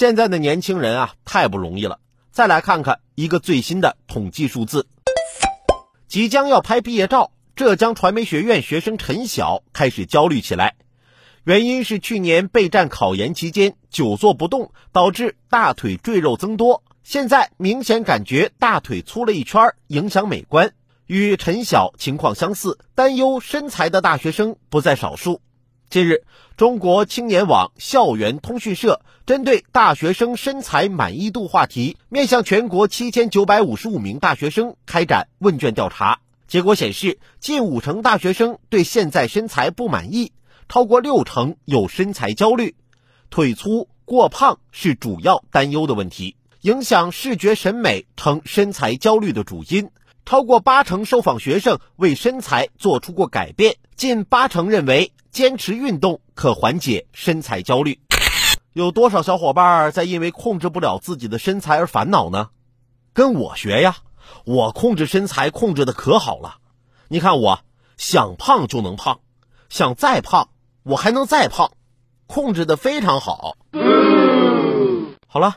现在的年轻人啊，太不容易了。再来看看一个最新的统计数字：即将要拍毕业照，浙江传媒学院学生陈晓开始焦虑起来。原因是去年备战考研期间久坐不动，导致大腿赘肉增多，现在明显感觉大腿粗了一圈，影响美观。与陈晓情况相似，担忧身材的大学生不在少数。近日，中国青年网校园通讯社针对大学生身材满意度话题，面向全国七千九百五十五名大学生开展问卷调查。结果显示，近五成大学生对现在身材不满意，超过六成有身材焦虑，腿粗过胖是主要担忧的问题，影响视觉审美成身材焦虑的主因。超过八成受访学生为身材做出过改变，近八成认为坚持运动可缓解身材焦虑。有多少小伙伴在因为控制不了自己的身材而烦恼呢？跟我学呀，我控制身材控制的可好了。你看我想胖就能胖，想再胖我还能再胖，控制的非常好。好了。